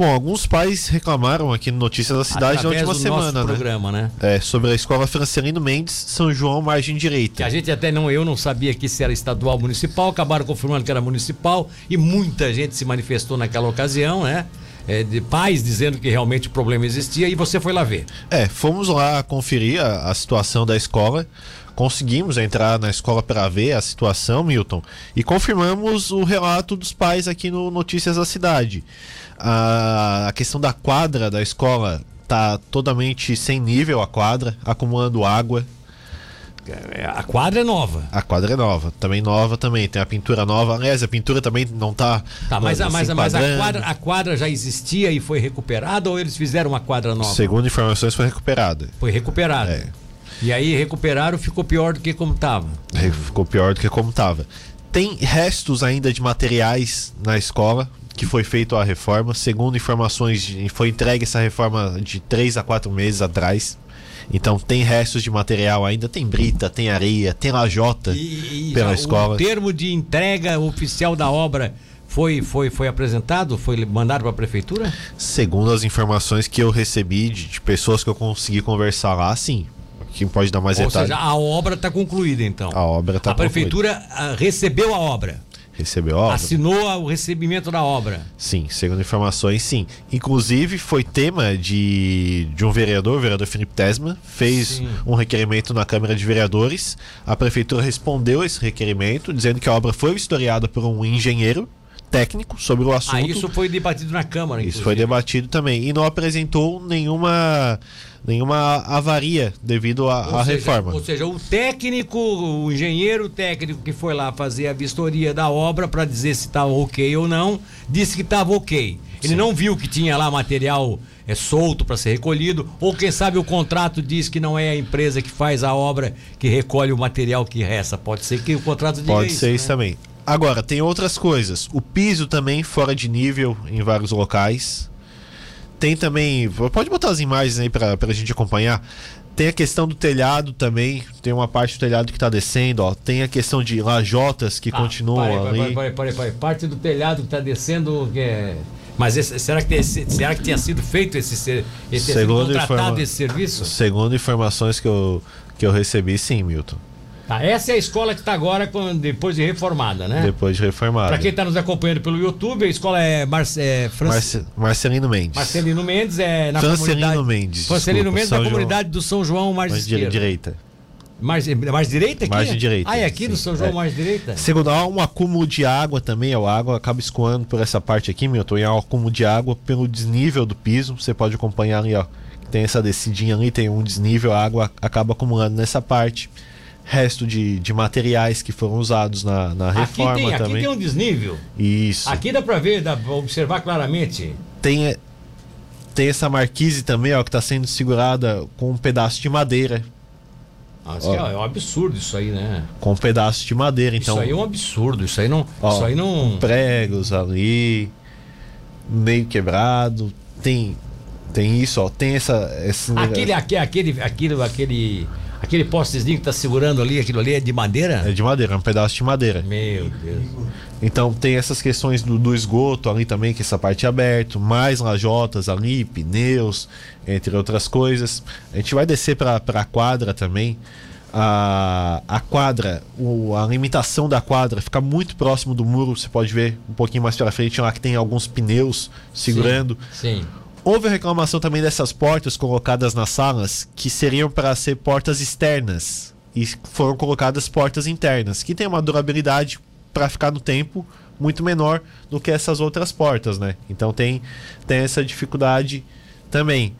Bom, alguns pais reclamaram aqui no Notícias da Cidade Através na última semana, né? programa, né? É, sobre a escola Francelino Mendes, São João, margem Que direita. a gente até não, eu não sabia que se era estadual ou municipal, acabaram confirmando que era municipal e muita gente se manifestou naquela ocasião, né? É, de pais dizendo que realmente o problema existia e você foi lá ver. É, fomos lá conferir a, a situação da escola. Conseguimos entrar na escola para ver a situação, Milton, e confirmamos o relato dos pais aqui no Notícias da Cidade. A, a questão da quadra da escola tá totalmente sem nível a quadra, acumulando água. É, A quadra é nova. A quadra é nova, também nova também, tem a pintura nova. Aliás, a pintura também não tá. Tá, mas, a, se mas, a- mas a, quadra, a quadra já existia e foi recuperada ou eles fizeram uma quadra nova? Segundo informações, foi recuperada. Foi recuperada. É. E aí recuperaram, ficou pior do que como estava. Ficou pior do que como estava. Tem restos ainda de materiais na escola que foi feito a reforma. Segundo informações, de- foi entregue essa reforma de 3 a 4 meses atrás. Então tem restos de material ainda, tem brita, tem areia, tem lajota E, pela escola. o termo de entrega oficial da obra foi, foi, foi apresentado? Foi mandado para a prefeitura? Segundo as informações que eu recebi de, de pessoas que eu consegui conversar lá, sim. Quem pode dar mais Ou detalhes? seja, a obra está concluída então. A obra está a prefeitura ah, recebeu a obra, recebeu a obra. assinou o recebimento da obra. Sim, segundo informações, sim. Inclusive, foi tema de, de um vereador, o vereador Felipe Tesma, fez Sim. um requerimento na Câmara de Vereadores. A prefeitura respondeu esse requerimento, dizendo que a obra foi historiada por um engenheiro técnico sobre o assunto. Ah, isso foi debatido na Câmara. Isso foi inclusive. debatido também. E não apresentou nenhuma, nenhuma avaria devido à reforma. Ou seja, o técnico, o engenheiro técnico que foi lá fazer a vistoria da obra para dizer se estava ok ou não, disse que estava ok. Ele não viu que tinha lá material é, solto para ser recolhido, ou quem sabe o contrato diz que não é a empresa que faz a obra que recolhe o material que resta. Pode ser que o contrato diga Pode isso. ser né? isso também. Agora, tem outras coisas. O piso também fora de nível em vários locais. Tem também. Pode botar as imagens aí pra, pra gente acompanhar. Tem a questão do telhado também. Tem uma parte do telhado que tá descendo, ó. Tem a questão de lajotas que Ah, continuam parei, ali. parei, parei, parei. Parte do telhado que está descendo. Que é... Mas esse- será, que esse- será que tinha sido feito esse, esse sido Segundo contratado informa- esse serviço? Segundo informações que eu, que eu recebi, sim, Milton. Tá, essa é a escola que está agora com- depois de reformada, né? Depois de reformada. Para quem está nos acompanhando pelo YouTube, a escola é, é Fran- Marce- Marcelino Mendes. Marcelino Mendes, é na Francelino comunidade. Mendes, Francelino Mendes, São na João. comunidade do São João, mais Mais esquerda. direita. Mais, mais direita aqui? Margem direita, Ah, é aqui no sim. São João, É. mais direita? Segundo, há um acúmulo de água também, a água acaba escoando por essa parte aqui, Milton, e há um acúmulo de água pelo desnível do piso, você pode acompanhar ali, ó, tem essa descidinha ali, tem um desnível, a água acaba acumulando nessa parte. Resto de, de materiais que foram usados na, na Aqui reforma tem, aqui também. tem um desnível. Isso. Aqui dá para ver, dá pra observar claramente. Tem, tem essa marquise também, ó, que está sendo segurada com um pedaço de madeira. Nossa, Ó. é um absurdo isso aí, né? Com um pedaço de madeira. Então, isso aí é um absurdo. Isso aí não. Ó, isso aí não. pregos ali, meio quebrado. Tem, tem isso, ó. Tem essa. Esse Aquele, aquele, aquele, aquele, aquele, aquele postezinho que tá segurando ali, aquilo ali é de madeira? É de madeira, é um pedaço de madeira. Meu Deus. Então tem essas questões do, do esgoto ali também, que essa parte é aberto, mais lajotas ali, pneus, entre outras coisas. A gente vai descer para a quadra também. A, a quadra, o- a limitação da quadra fica muito próximo do muro. Você pode ver um pouquinho mais para frente lá que tem alguns pneus segurando. Sim. Houve reclamação também dessas portas colocadas nas salas que seriam para ser portas externas e foram colocadas portas internas, que tem uma durabilidade para ficar no tempo muito menor do que essas outras portas, né? Então tem, tem essa dificuldade também.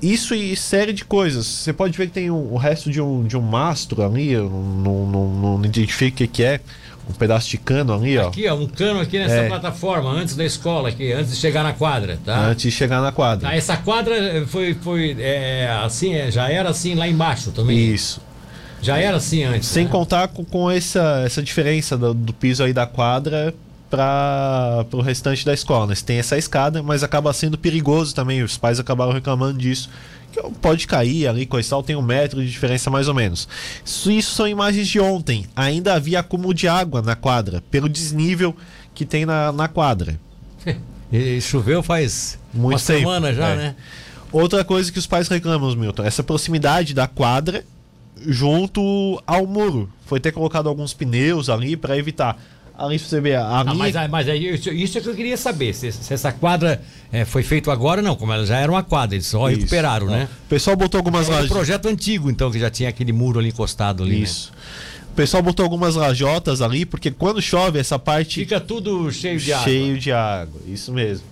Isso e série de coisas. Você pode ver que tem o, o resto de um, de um mastro ali, eu não, não, não, identifico o que é. Um pedaço de cano ali, ó. Aqui, ó, um cano aqui nessa É. plataforma, antes da escola, aqui, antes de chegar na quadra, tá? Antes de chegar na quadra. Ah, essa quadra eh, foi, foi é, assim, é, já era assim lá embaixo também. Isso. Já era assim antes. Sem né? contar com, com essa, essa diferença do, do piso aí da quadra para o restante da escola. Né? Você tem essa escada, mas acaba sendo perigoso também. Os pais acabaram reclamando disso. Pode cair ali, coisa e tal, tem um metro de diferença mais ou menos. Isso, isso são imagens de ontem. Ainda havia acúmulo de água na quadra, pelo desnível que tem na, na quadra. E choveu faz Muito uma tempo, semana já, é. né? Outra coisa que os pais reclamam, Milton, essa proximidade da quadra junto ao muro. Foi ter colocado alguns pneus ali para evitar. Ali pra você ver, ali, Ah, mas, mas aí, isso, isso é que eu queria saber. Se, se essa quadra é, foi feita agora, não. Como ela já era uma quadra, eles só Isso. recuperaram, né? O pessoal botou algumas É um lajes. projeto antigo, então, que já tinha aquele muro ali encostado ali. né? Isso. O pessoal botou algumas lajotas ali, porque quando chove, essa parte Fica tudo cheio de água. cheio de água. Isso mesmo.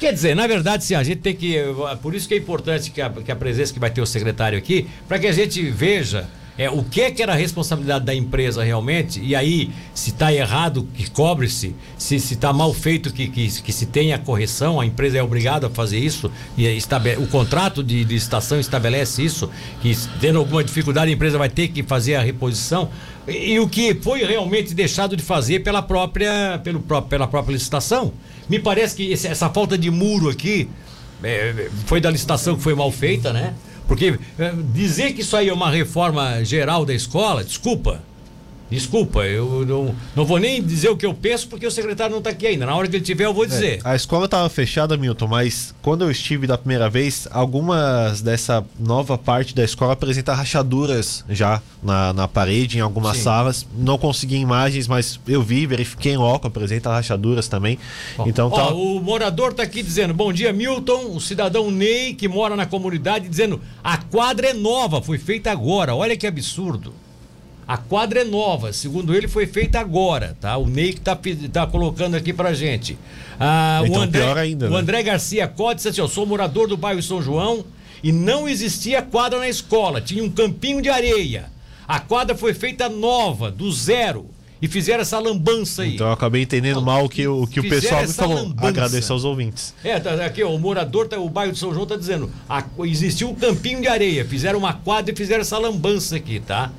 Quer dizer, na verdade, sim, a gente tem que. Por isso que é importante que a, que a presença que vai ter o secretário aqui, para que a gente veja é, o que, que era a responsabilidade da empresa realmente, e aí, se está errado, que cobre-se, se está mal feito, que, que, que se tenha correção, a empresa é obrigada a fazer isso, e estabe- o contrato de licitação estabelece isso, que tendo alguma dificuldade, a empresa vai ter que fazer a reposição. E, e o que foi realmente deixado de fazer pela própria, pelo, pela própria licitação. Me parece que esse- essa falta de muro aqui é, foi da licitação que foi mal feita, né? Porque é, dizer que isso aí é uma reforma geral da escola, desculpa. Desculpa, eu não, não vou nem dizer o que eu penso porque o secretário não está aqui ainda. Na hora que ele tiver, eu vou dizer. A escola estava fechada, Milton, mas quando eu estive da primeira vez, algumas dessa nova parte da escola apresenta rachaduras já na, na parede, em algumas Sim. salas. Não consegui imagens, mas eu vi, verifiquei em loco, apresenta rachaduras também. Bom, então ó, tá. O morador está aqui dizendo: Bom dia, Milton. O cidadão Ney, que mora na comunidade, dizendo: A quadra é nova, foi feita agora. Olha que absurdo. A quadra é nova, segundo ele, foi feita agora, tá? O Ney que tá, tá colocando aqui pra gente. Ah, Então, o André, pior ainda, o né? André Garcia Cote disse assim: Eu sou morador do bairro São João e não existia quadra na escola, tinha um campinho de areia. A quadra foi feita nova, do zero, e fizeram essa lambança aí. Então eu acabei entendendo mal o que, o que o pessoal me falou. lambança. Agradeço aos ouvintes. É, tá, aqui, ó, o morador, tá, o bairro de São João tá dizendo, a- existiu um campinho de areia, fizeram uma quadra e fizeram essa lambança aqui, tá?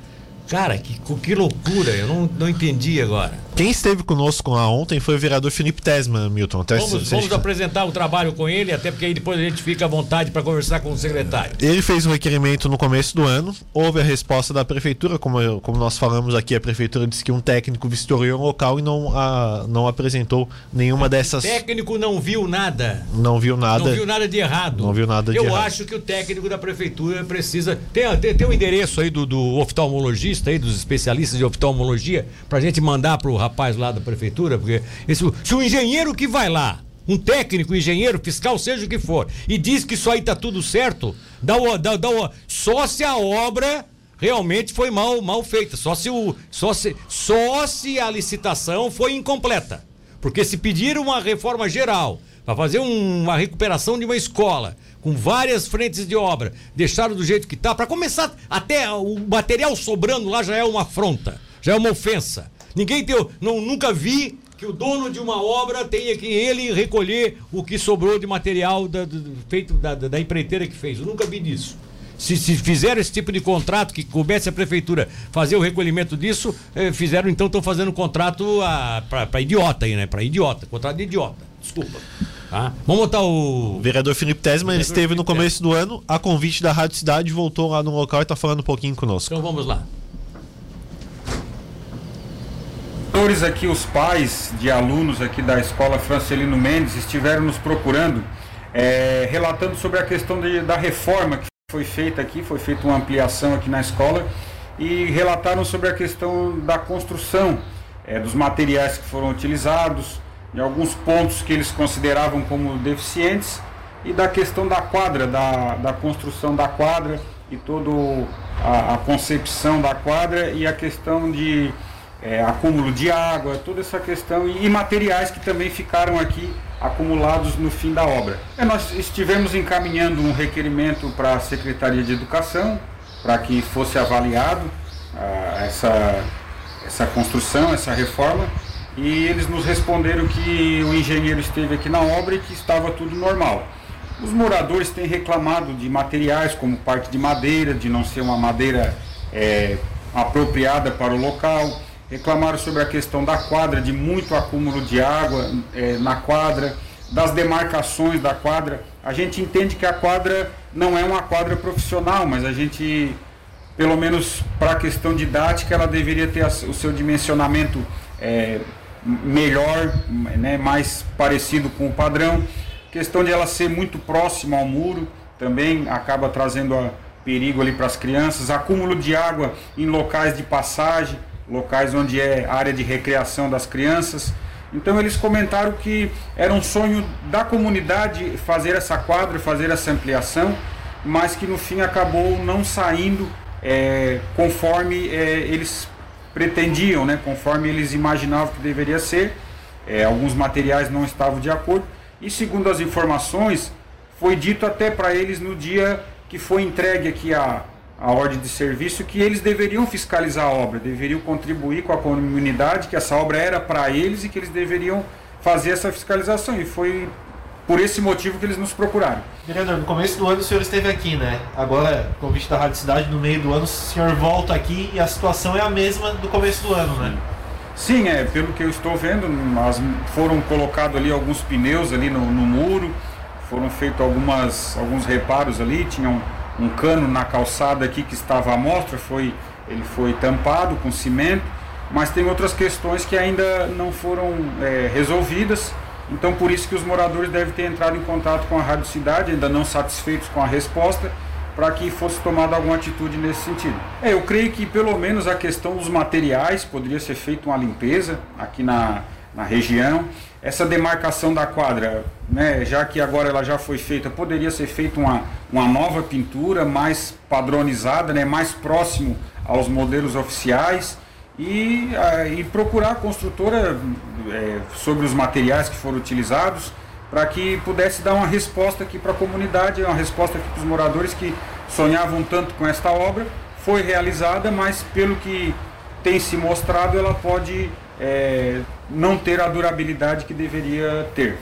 Cara, que, que loucura, eu não, não entendi agora. Quem esteve conosco lá ontem foi o vereador Felipe Tesman, Milton. Até Vamos, a vamos apresentar o trabalho com ele, até porque aí depois a gente fica à vontade para conversar com o secretário. Ele fez um requerimento no começo do ano, houve a resposta da prefeitura, como, eu- como nós falamos aqui, a prefeitura disse que um técnico vistoriou o local e não, a- não apresentou nenhuma dessas. O técnico não viu nada. Não viu nada. Não viu nada de errado. Não viu nada de Eu errado. acho que o técnico da prefeitura precisa. Tem, tem, tem um endereço aí do, do oftalmologista, aí, dos especialistas de oftalmologia, pra gente mandar pro rapaz lá da prefeitura, porque esse, se o engenheiro que vai lá, um técnico, engenheiro, fiscal, seja o que for, e diz que isso aí tá tudo certo, dá o, dá, dá o, só se a obra realmente foi mal, mal feita. Só se, o, só, se, só se a licitação foi incompleta. Porque se pedir uma reforma geral para fazer um- uma recuperação de uma escola com várias frentes de obra, deixaram do jeito que está, para começar, até o material sobrando lá já é uma afronta, já é uma ofensa. Ninguém tem, não, nunca vi que o dono de uma obra tenha que ele recolher o que sobrou de material da- do- feito da, da- empreiteira que fez. Eu nunca vi disso. Se, se fizeram esse tipo de contrato que coubesse a prefeitura fazer o recolhimento disso, eh, fizeram então, estão fazendo contrato para idiota aí, né? Para idiota, contrato de idiota. Desculpa. Tá? Vamos botar o. O vereador Felipe Tesman ele esteve no Felipe começo do ano, a convite da Rádio Cidade, voltou lá no local e está falando um pouquinho conosco. Então vamos lá. Professores aqui, os pais de alunos aqui da escola Francelino Mendes estiveram nos procurando, eh, relatando sobre a questão de- da reforma que foi feita aqui, foi feita uma ampliação aqui na escola e relataram sobre a questão da construção, eh, dos materiais que foram utilizados, de alguns pontos que eles consideravam como deficientes e da questão da quadra, da, da construção da quadra e toda a, a concepção da quadra e a questão de é, acúmulo de água, toda essa questão e, e materiais que também ficaram aqui acumulados no fim da obra. É, nós estivemos encaminhando um requerimento para a Secretaria de Educação para que fosse avaliado ah, essa, essa construção, essa reforma e eles nos responderam que o engenheiro esteve aqui na obra e que estava tudo normal. Os moradores têm reclamado de materiais como parte de madeira, de não ser uma madeira é, apropriada para o local. Reclamaram sobre a questão da quadra, de muito acúmulo de água é, na quadra, das demarcações da quadra. A gente entende que a quadra não é uma quadra profissional, mas a gente, pelo menos para a questão didática, ela deveria ter o seu dimensionamento é, melhor, né, mais parecido com o padrão. Questão de ela ser muito próxima ao muro também acaba trazendo a perigo ali para as crianças. Acúmulo de água em locais de passagem, locais onde é área de recreação das crianças. Então eles comentaram que era um sonho da comunidade fazer essa quadra, fazer essa ampliação, mas que no fim acabou não saindo é, conforme é, eles pretendiam, né, conforme eles imaginavam que deveria ser. É, alguns materiais não estavam de acordo. E segundo as informações, foi dito até para eles no dia que foi entregue aqui a, a ordem de serviço que eles deveriam fiscalizar a obra, deveriam contribuir com a comunidade, que essa obra era para eles e que eles deveriam fazer essa fiscalização. E foi por esse motivo que eles nos procuraram. Vereador, no começo do ano o senhor esteve aqui, né? Agora, convite da Rádio Cidade, no meio do ano o senhor volta aqui e a situação é a mesma do começo do ano, né? Sim, é, pelo que eu estou vendo, mas foram colocados ali alguns pneus ali no, no muro, foram feitos algumas, alguns reparos ali, tinha um, cano na calçada aqui que estava à mostra, foi, ele foi tampado com cimento, mas tem outras questões que ainda não foram é, resolvidas então por isso que os moradores devem ter entrado em contato com a Rádio Cidade, ainda não satisfeitos com a resposta, para que fosse tomada alguma atitude nesse sentido. É, eu creio que pelo menos a questão dos materiais poderia ser feita uma limpeza aqui na, na região. Essa demarcação da quadra, né, já que agora ela já foi feita, poderia ser feita uma, uma nova pintura mais padronizada, né, mais próximo aos modelos oficiais e, e procurar a construtora é, sobre os materiais que foram utilizados para que pudesse dar uma resposta aqui para a comunidade, uma resposta aqui para os moradores que sonhavam tanto com esta obra. Foi realizada, mas pelo que tem se mostrado, ela pode é, não ter a durabilidade que deveria ter.